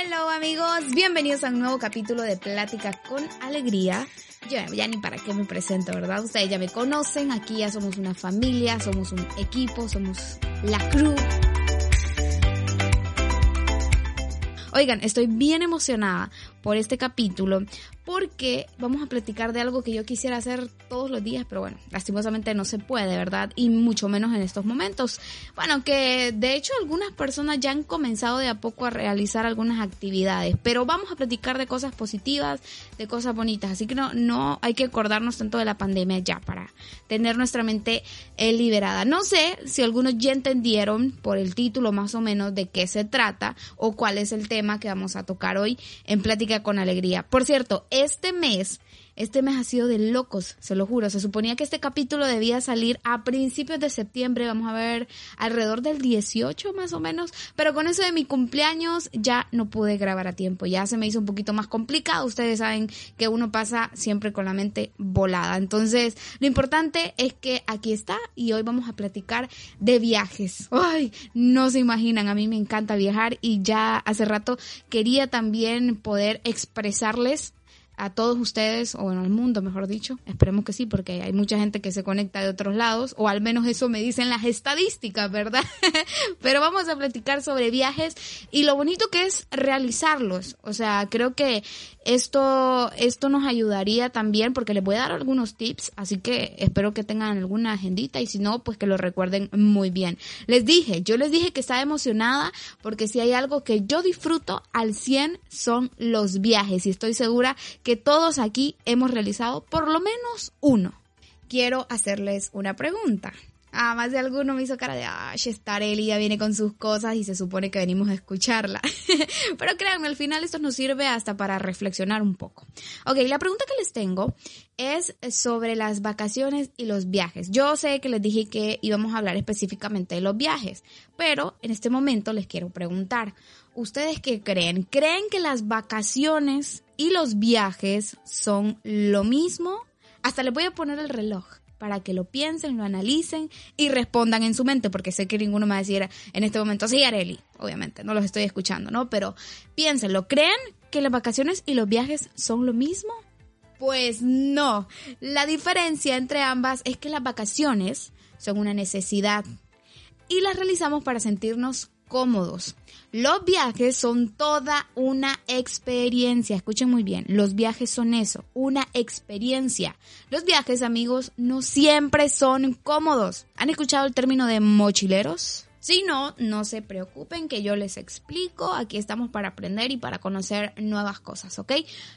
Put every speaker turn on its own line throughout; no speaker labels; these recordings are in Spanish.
Hello amigos, bienvenidos a un nuevo capítulo de Plática con Alegría. Yo ya ni para qué me presento, ¿verdad? Ustedes ya me conocen, aquí ya somos una familia, somos un equipo, somos la crew. Oigan, estoy bien emocionada por este capítulo porque vamos a platicar de algo que yo quisiera hacer todos los días, pero bueno, lastimosamente no se puede, ¿verdad? Y mucho menos en estos momentos. Bueno, que de hecho algunas personas ya han comenzado de a poco a realizar algunas actividades, pero vamos a platicar de cosas positivas, de cosas bonitas, así que no, no hay que acordarnos tanto de la pandemia ya para tener nuestra mente eh, liberada. No sé si algunos ya entendieron por el título más o menos de qué se trata o cuál es el tema que vamos a tocar hoy en Plática con Alegría. Por cierto, este mes, este mes ha sido de locos, se lo juro. Se suponía que este capítulo debía salir a principios de septiembre, vamos a ver, alrededor del 18 más o menos, pero con eso de mi cumpleaños ya no pude grabar a tiempo, ya se me hizo un poquito más complicado. Ustedes saben que uno pasa siempre con la mente volada. Entonces, lo importante es que aquí está y hoy vamos a platicar de viajes. Ay, no se imaginan, a mí me encanta viajar y ya hace rato quería también poder expresarles a todos ustedes, o en el mundo, mejor dicho. Esperemos que sí, porque hay mucha gente que se conecta de otros lados, o al menos eso me dicen las estadísticas, ¿verdad? Pero vamos a platicar sobre viajes y lo bonito que es realizarlos. O sea, creo que esto, esto nos ayudaría también, porque les voy a dar algunos tips, así que espero que tengan alguna agendita y si no, pues que lo recuerden muy bien. Les dije, yo les dije que estaba emocionada porque si hay algo que yo disfruto al 100 son los viajes y estoy segura que que todos aquí hemos realizado por lo menos uno. Quiero hacerles una pregunta. Ah, más de alguno me hizo cara de, ah, Starelli ya viene con sus cosas y se supone que venimos a escucharla. Pero créanme, al final esto nos sirve hasta para reflexionar un poco. Ok, la pregunta que les tengo es sobre las vacaciones y los viajes. Yo sé que les dije que íbamos a hablar específicamente de los viajes, pero en este momento les quiero preguntar, ¿ustedes qué creen? ¿Creen que las vacaciones y los viajes son lo mismo? Hasta les voy a poner el reloj para que lo piensen, lo analicen y respondan en su mente, porque sé que ninguno me va a decir en este momento, sí, Areli, obviamente, no los estoy escuchando, ¿no? Pero piénsenlo, ¿creen que las vacaciones y los viajes son lo mismo? Pues no, la diferencia entre ambas es que las vacaciones son una necesidad y las realizamos para sentirnos cómodos. Los viajes son toda una experiencia. Escuchen muy bien, los viajes son eso, una experiencia. Los viajes, amigos, no siempre son cómodos. ¿Han escuchado el término de mochileros? Si no, no se preocupen que yo les explico. Aquí estamos para aprender y para conocer nuevas cosas, ¿ok?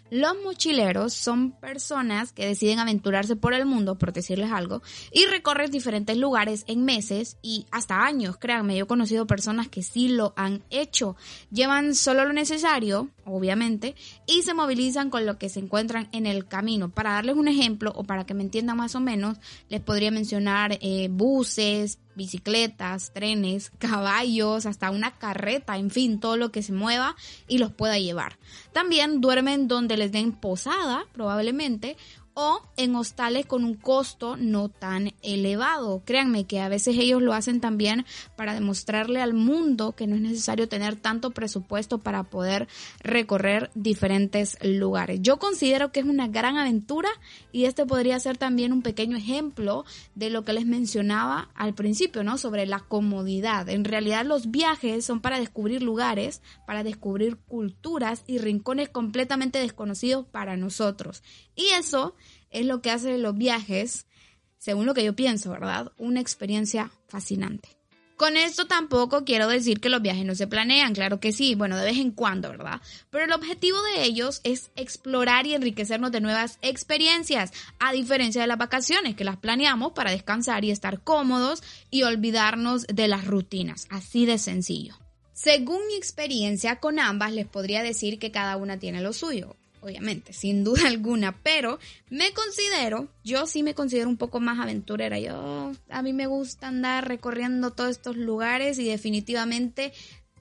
Los mochileros son personas que deciden aventurarse por el mundo, por decirles algo, y recorren diferentes lugares en meses y hasta años, créanme. Yo he conocido personas que sí lo han hecho. Llevan solo lo necesario, obviamente, y se movilizan con lo que se encuentran en el camino. Para darles un ejemplo o para que me entiendan más o menos, les podría mencionar eh, buses, bicicletas, trenes, caballos, hasta una carreta, en fin, todo lo que se mueva y los pueda llevar. También duermen donde les den posada, probablemente, o en hostales con un costo no tan elevado. Créanme que a veces ellos lo hacen también para demostrarle al mundo que no es necesario tener tanto presupuesto para poder recorrer diferentes lugares. Yo considero que es una gran aventura y este podría ser también un pequeño ejemplo de lo que les mencionaba al principio, ¿no? Sobre la comodidad. En realidad los viajes son para descubrir lugares, para descubrir culturas y rincones completamente desconocidos para nosotros. Y eso es lo que hace los viajes, según lo que yo pienso, ¿verdad? Una experiencia fascinante. Con esto tampoco quiero decir que los viajes no se planean, claro que sí, bueno, de vez en cuando, ¿verdad? Pero el objetivo de ellos es explorar y enriquecernos de nuevas experiencias, a diferencia de las vacaciones, que las planeamos para descansar y estar cómodos y olvidarnos de las rutinas, así de sencillo. Según mi experiencia con ambas, les podría decir que cada una tiene lo suyo obviamente, sin duda alguna, pero me considero, yo sí me considero un poco más aventurera. Yo, a mí me gusta andar recorriendo todos estos lugares y definitivamente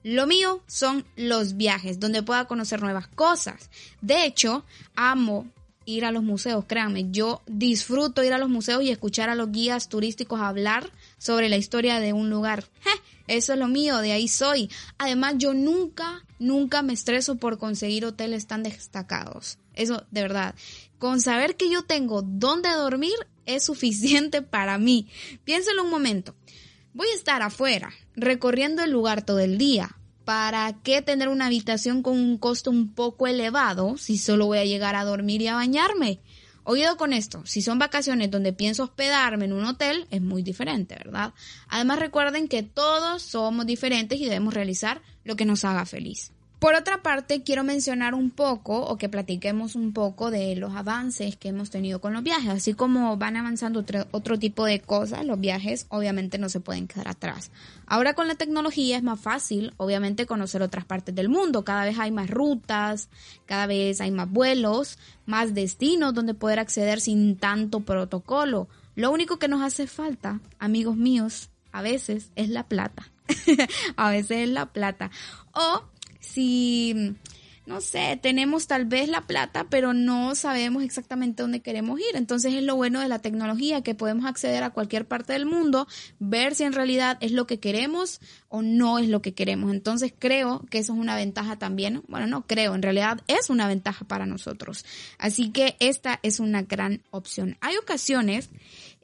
lo mío son los viajes, donde pueda conocer nuevas cosas. De hecho, amo ir a los museos, créanme, yo disfruto ir a los museos y escuchar a los guías turísticos hablar sobre la historia de un lugar. Eso es lo mío, de ahí soy. Además, yo nunca, nunca me estreso por conseguir hoteles tan destacados. Eso, de verdad. Con saber que yo tengo dónde dormir es suficiente para mí. Piénselo un momento. Voy a estar afuera, recorriendo el lugar todo el día. ¿Para qué tener una habitación con un costo un poco elevado si solo voy a llegar a dormir y a bañarme? Oído con esto, si son vacaciones donde pienso hospedarme en un hotel, es muy diferente, ¿verdad? Además recuerden que todos somos diferentes y debemos realizar lo que nos haga feliz. Por otra parte, quiero mencionar un poco o que platiquemos un poco de los avances que hemos tenido con los viajes. Así como van avanzando otro, tipo de cosas, los viajes obviamente no se pueden quedar atrás. Ahora con la tecnología es más fácil, obviamente, conocer otras partes del mundo. Cada vez hay más rutas, cada vez hay más vuelos, más destinos donde poder acceder sin tanto protocolo. Lo único que nos hace falta, amigos míos, a veces es la plata. a veces es la plata. O si, no sé, tenemos tal vez la plata, pero no sabemos exactamente dónde queremos ir. Entonces es lo bueno de la tecnología, que podemos acceder a cualquier parte del mundo, ver si en realidad es lo que queremos o no es lo que queremos. Entonces creo que eso es una ventaja también. Bueno, no creo, en realidad es una ventaja para nosotros. Así que esta es una gran opción. Hay ocasiones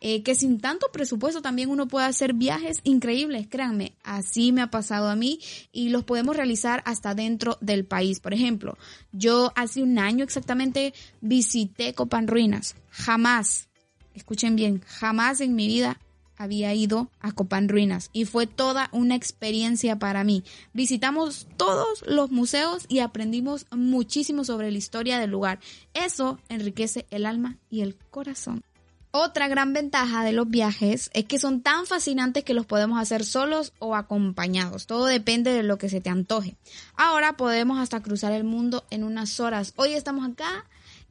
eh, que sin tanto presupuesto también uno puede hacer viajes increíbles, créanme, así me ha pasado a mí y los podemos realizar hasta dentro del país. Por ejemplo, yo hace un año exactamente visité Copan Ruinas, jamás, escuchen bien, jamás en mi vida había ido a Copan Ruinas y fue toda una experiencia para mí. Visitamos todos los museos y aprendimos muchísimo sobre la historia del lugar. Eso enriquece el alma y el corazón. Otra gran ventaja de los viajes es que son tan fascinantes que los podemos hacer solos o acompañados. Todo depende de lo que se te antoje. Ahora podemos hasta cruzar el mundo en unas horas. Hoy estamos acá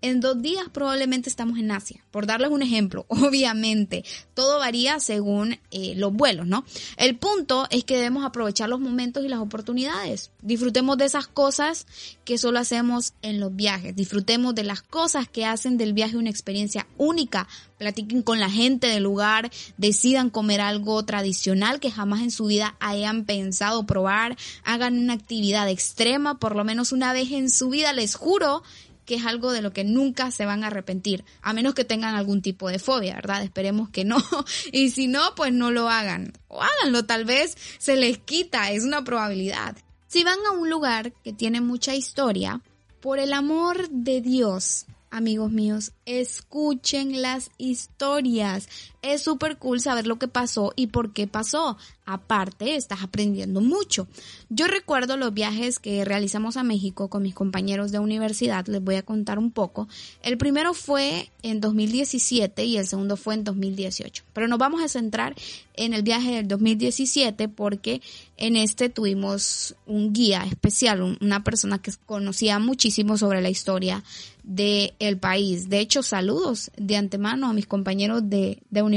en dos días probablemente estamos en Asia. Por darles un ejemplo, obviamente, todo varía según eh, los vuelos, ¿no? El punto es que debemos aprovechar los momentos y las oportunidades. Disfrutemos de esas cosas que solo hacemos en los viajes. Disfrutemos de las cosas que hacen del viaje una experiencia única. Platiquen con la gente del lugar, decidan comer algo tradicional que jamás en su vida hayan pensado probar, hagan una actividad extrema por lo menos una vez en su vida, les juro que es algo de lo que nunca se van a arrepentir, a menos que tengan algún tipo de fobia, ¿verdad? Esperemos que no. Y si no, pues no lo hagan. O háganlo, tal vez se les quita, es una probabilidad. Si van a un lugar que tiene mucha historia, por el amor de Dios, amigos míos, escuchen las historias. Es súper cool saber lo que pasó y por qué pasó. Aparte, estás aprendiendo mucho. Yo recuerdo los viajes que realizamos a México con mis compañeros de universidad, les voy a contar un poco. El primero fue en 2017 y el segundo fue en 2018. Pero nos vamos a centrar en el viaje del 2017 porque en este tuvimos un guía especial, una persona que conocía muchísimo sobre la historia del el país. De hecho, saludos de antemano a mis compañeros de, de universidad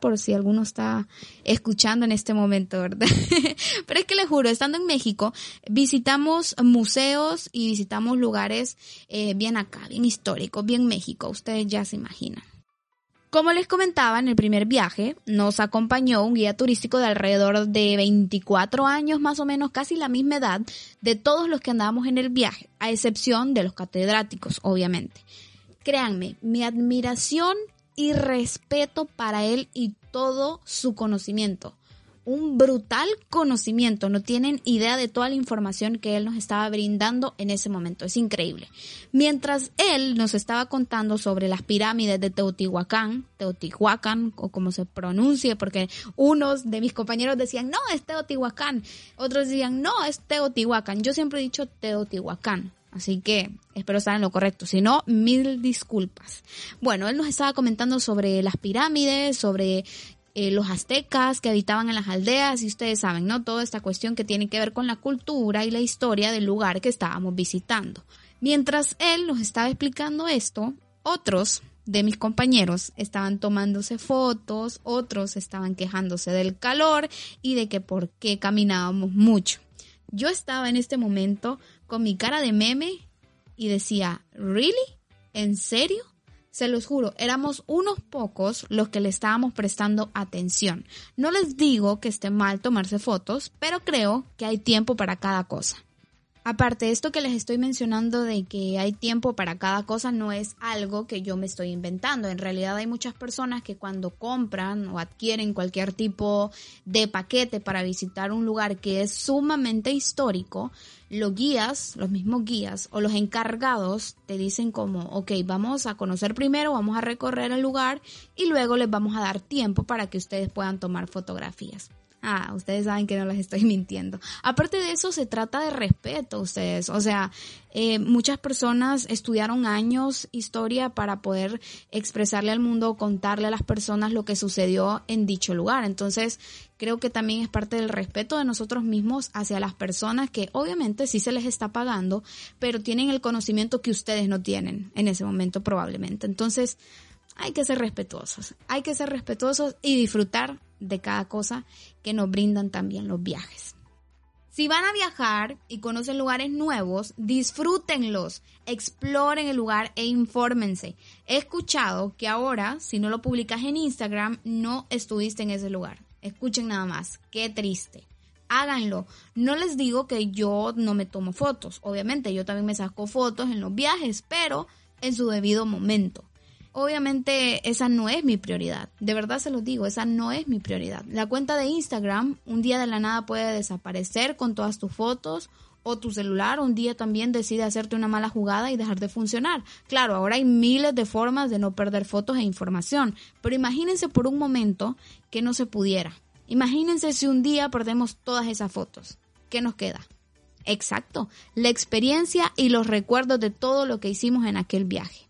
por si alguno está escuchando en este momento, ¿verdad? Pero es que les juro, estando en México, visitamos museos y visitamos lugares eh, bien acá, bien históricos, bien México, ustedes ya se imaginan. Como les comentaba en el primer viaje, nos acompañó un guía turístico de alrededor de 24 años, más o menos casi la misma edad de todos los que andábamos en el viaje, a excepción de los catedráticos, obviamente. Créanme, mi admiración y respeto para él y todo su conocimiento. Un brutal conocimiento, no tienen idea de toda la información que él nos estaba brindando en ese momento, es increíble. Mientras él nos estaba contando sobre las pirámides de Teotihuacán, Teotihuacán o como se pronuncie, porque unos de mis compañeros decían, no, es Teotihuacán, otros decían, no, es Teotihuacán, yo siempre he dicho Teotihuacán, Así que espero estar en lo correcto. Si no, mil disculpas. Bueno, él nos estaba comentando sobre las pirámides, sobre eh, los aztecas que habitaban en las aldeas y ustedes saben, ¿no? Toda esta cuestión que tiene que ver con la cultura y la historia del lugar que estábamos visitando. Mientras él nos estaba explicando esto, otros de mis compañeros estaban tomándose fotos, otros estaban quejándose del calor y de que por qué caminábamos mucho. Yo estaba en este momento con mi cara de meme y decía, ¿really? ¿En serio? Se los juro, éramos unos pocos los que le estábamos prestando atención. No les digo que esté mal tomarse fotos, pero creo que hay tiempo para cada cosa. Aparte, esto que les estoy mencionando de que hay tiempo para cada cosa no es algo que yo me estoy inventando. En realidad hay muchas personas que cuando compran o adquieren cualquier tipo de paquete para visitar un lugar que es sumamente histórico, los guías, los mismos guías o los encargados te dicen como, ok, vamos a conocer primero, vamos a recorrer el lugar y luego les vamos a dar tiempo para que ustedes puedan tomar fotografías. Ah, ustedes saben que no les estoy mintiendo. Aparte de eso, se trata de respeto, ustedes. O sea, eh, muchas personas estudiaron años historia para poder expresarle al mundo, contarle a las personas lo que sucedió en dicho lugar. Entonces, creo que también es parte del respeto de nosotros mismos hacia las personas que obviamente sí se les está pagando, pero tienen el conocimiento que ustedes no tienen en ese momento probablemente. Entonces, hay que ser respetuosos, hay que ser respetuosos y disfrutar de cada cosa que nos brindan también los viajes. Si van a viajar y conocen lugares nuevos, disfrútenlos, exploren el lugar e infórmense. He escuchado que ahora, si no lo publicas en Instagram, no estuviste en ese lugar. Escuchen nada más, qué triste. Háganlo. No les digo que yo no me tomo fotos. Obviamente, yo también me saco fotos en los viajes, pero en su debido momento. Obviamente esa no es mi prioridad, de verdad se lo digo, esa no es mi prioridad. La cuenta de Instagram un día de la nada puede desaparecer con todas tus fotos o tu celular un día también decide hacerte una mala jugada y dejar de funcionar. Claro, ahora hay miles de formas de no perder fotos e información, pero imagínense por un momento que no se pudiera. Imagínense si un día perdemos todas esas fotos. ¿Qué nos queda? Exacto, la experiencia y los recuerdos de todo lo que hicimos en aquel viaje.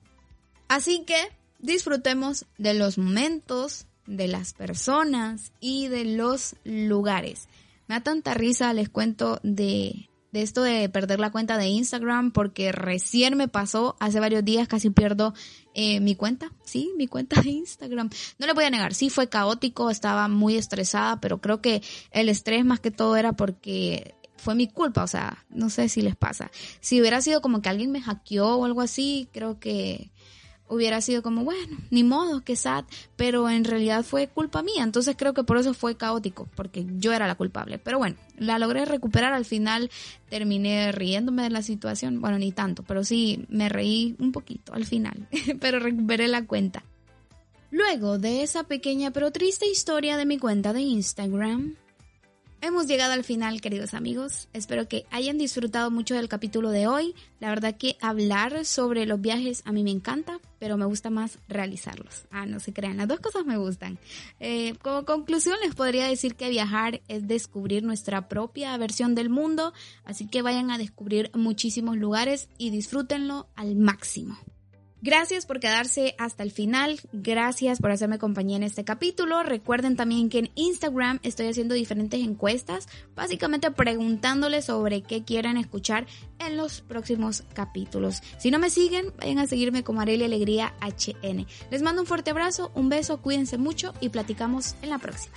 Así que disfrutemos de los momentos, de las personas y de los lugares. Me da tanta risa, les cuento de, esto de perder la cuenta de Instagram porque recién me pasó, hace varios días casi pierdo eh, mi cuenta, sí, mi cuenta de Instagram. No le voy a negar, sí fue caótico, estaba muy estresada, pero creo que el estrés más que todo era porque fue mi culpa, o sea, no sé si les pasa. Si hubiera sido como que alguien me hackeó o algo así, creo que hubiera sido como, bueno, ni modo, que sad, pero en realidad fue culpa mía, entonces creo que por eso fue caótico, porque yo era la culpable. Pero bueno, la logré recuperar, al final terminé riéndome de la situación, bueno, ni tanto, pero sí me reí un poquito al final, pero recuperé la cuenta. Luego de esa pequeña pero triste historia de mi cuenta de Instagram, Hemos llegado al final, queridos amigos. Espero que hayan disfrutado mucho del capítulo de hoy. La verdad que hablar sobre los viajes a mí me encanta, pero me gusta más realizarlos. Ah, no se crean, las dos cosas me gustan. Eh, como conclusión les podría decir que viajar es descubrir nuestra propia versión del mundo, así que vayan a descubrir muchísimos lugares y disfrútenlo al máximo. Gracias por quedarse hasta el final, gracias por hacerme compañía en este capítulo. Recuerden también que en Instagram estoy haciendo diferentes encuestas, básicamente preguntándoles sobre qué quieren escuchar en los próximos capítulos. Si no me siguen, vayan a seguirme como Arelia Alegría HN. Les mando un fuerte abrazo, un beso, cuídense mucho y platicamos en la próxima.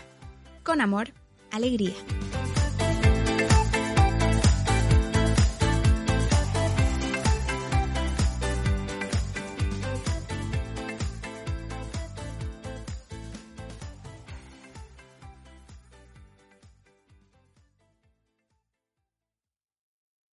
Con amor, alegría.